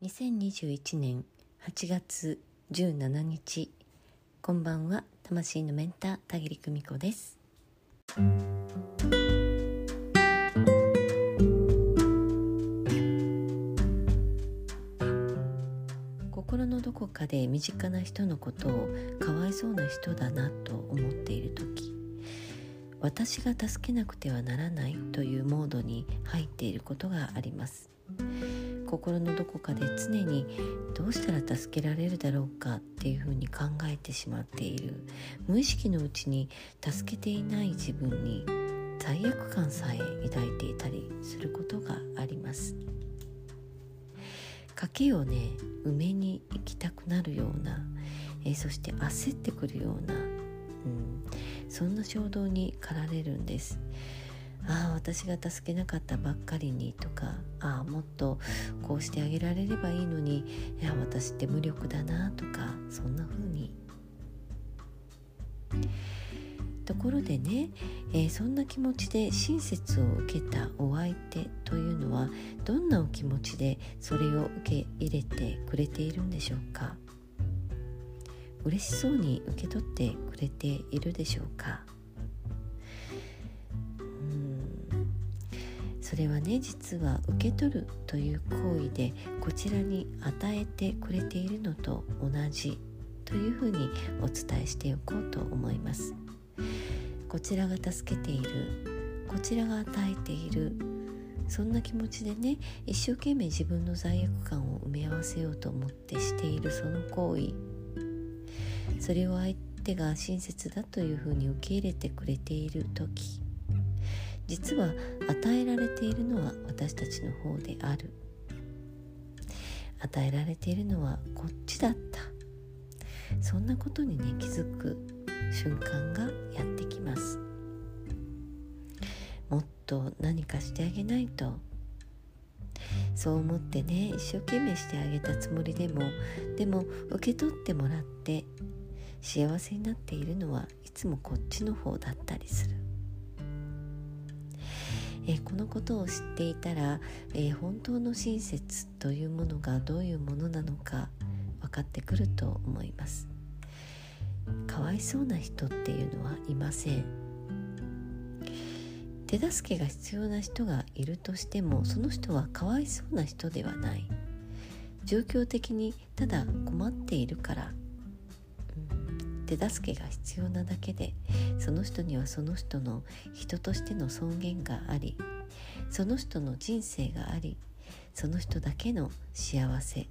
2021年8月17日こんばんは。魂のメンター田切久美子です。心のどこかで身近な人のことをかわいそうな人だなと思っている時私が助けなくてはならないというモードに入っていることがあります。心のどこかで常にどうしたら助けられるだろうかっていうふうに考えてしまっている。無意識のうちに助けていない自分に罪悪感さえ抱いていたりすることがあります。賭けをね埋めに行きたくなるような、え、そして焦ってくるような、うん、そんな衝動に駆られるんです。ああ私が助けなかったばっかりにとかああもっとこうしてあげられればいいのにいや私って無力だなとかそんな風に。ところでね、えー、そんな気持ちで親切を受けたお相手というのはどんなお気持ちでそれを受け入れてくれているんでしょうか？嬉しそうに受け取ってくれているでしょうか？それはね実は受け取るという行為でこちらに与えてくれているのと同じというふうにお伝えしておこうと思います。こちらが助けているこちらが与えているそんな気持ちでね一生懸命自分の罪悪感を埋め合わせようと思ってしているその行為。それを相手が親切だというふうに受け入れてくれている時。実は与えられているのは私たちの方である。与えられているのはこっちだった。そんなことにね気づく瞬間がやってきます。もっと何かしてあげないと。そう思ってね一生懸命してあげたつもりでもでも受け取ってもらって幸せになっているのはいつもこっちの方だったりする。えこのことを知っていたら、え本当の親切というものがどういうものなのか分かってくると思います。かわいそうな人っていうのはいません。手助けが必要な人がいるとしてもその人はかわいそうな人ではない。状況的にただ困っているから手助けが必要なだけでその人にはその人の人としての尊厳がありその人の人生がありその人だけの幸せ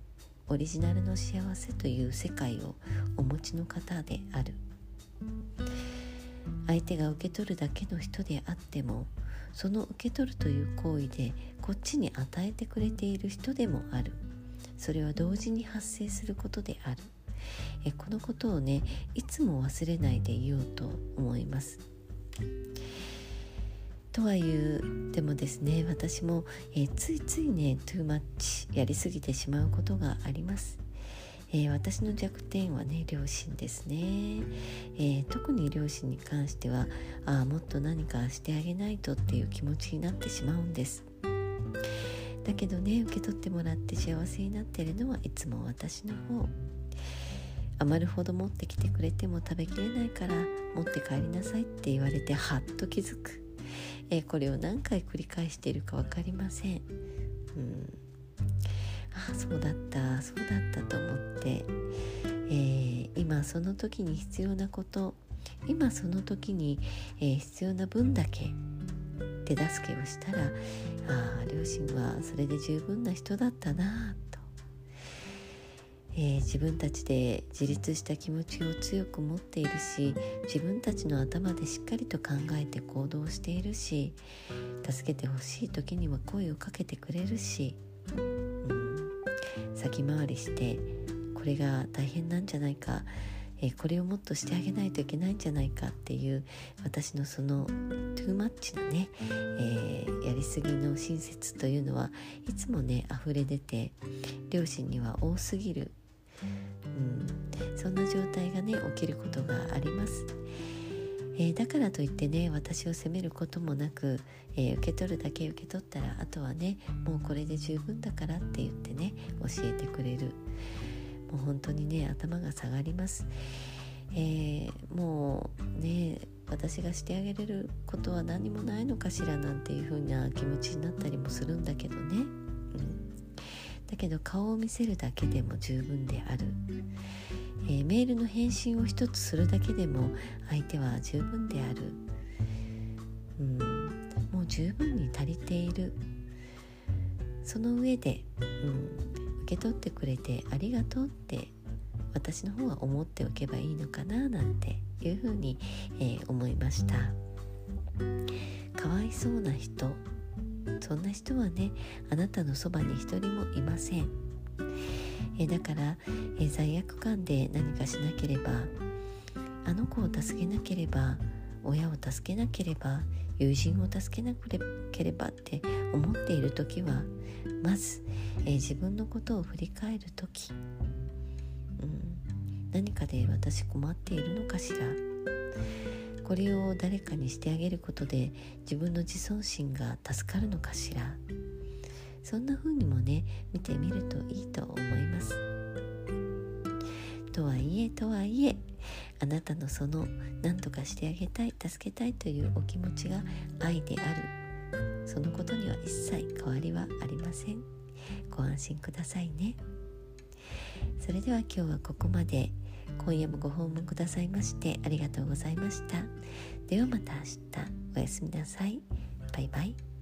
オリジナルの幸せという世界をお持ちの方である。相手が受け取るだけの人であってもその受け取るという行為でこっちに与えてくれている人でもある。それは同時に発生することである。えこのことをねいつも忘れないでいようと思います。とは言うでもですね私も、え、ついついねトゥーマッチやりすぎてしまうことがあります。えー、私の弱点はね両親ですね、えー、特に両親に関してはあもっと何かしてあげないとっていう気持ちになってしまうんですだけどね受け取ってもらって幸せになってるのはいつも私の方余るほど持ってきてくれても食べきれないから持って帰りなさいって言われてはっと気づく、えー、これを何回繰り返しているか分かりません、うん、あそうだった。そうだったと思って、えー、今その時に必要なこと。今その時に、えー、必要な分だけ手助けをしたらああ両親はそれで十分な人だったなえー、自分たちで自立した気持ちを強く持っているし自分たちの頭でしっかりと考えて行動しているし助けてほしい時には声をかけてくれるし、うん、先回りしてこれが大変なんじゃないか、えー、これをもっとしてあげないといけないんじゃないかっていう私のそのトゥーマッチなね、えー、やりすぎの親切というのはいつもね溢れ出て両親には多すぎるうん、そんな状態がね起きることがあります、えー、だからといってね私を責めることもなく、えー、受け取るだけ受け取ったらあとはねもうこれで十分だからって言ってね教えてくれる。もう本当にね頭が下がります、えー、もうね私がしてあげれることは何もないのかしらなんていう風な気持ちになったりもするんだけどね、だけど顔を見せるだけでも十分である、えー、メールの返信を一つするだけでも相手は十分である、うん、もう十分に足りている。その上で、うん、受け取ってくれてありがとうって私の方は思っておけばいいのかななんていうふうに、えー、思いました。かわいそうな人。そんな人はねあなたのそばに一人もいません。えだから、え罪悪感で何かしなければあの子を助けなければ親を助けなければ友人を助けなければって思っている時はまず、え自分のことを振り返る時、うん、何かで私困っているのかしら。これを誰かにしてあげることで自分の自尊心が助かるのかしら。そんな風にもね見てみるといいと思います。とはいえとはいえあなたのその何とかしてあげたい助けたいというお気持ちが愛である。そのことには一切変わりはありません。ご安心くださいね。それでは今日はここまで。今夜もご訪問くださいましてありがとうございました。ではまた明日。おやすみなさい。バイバイ。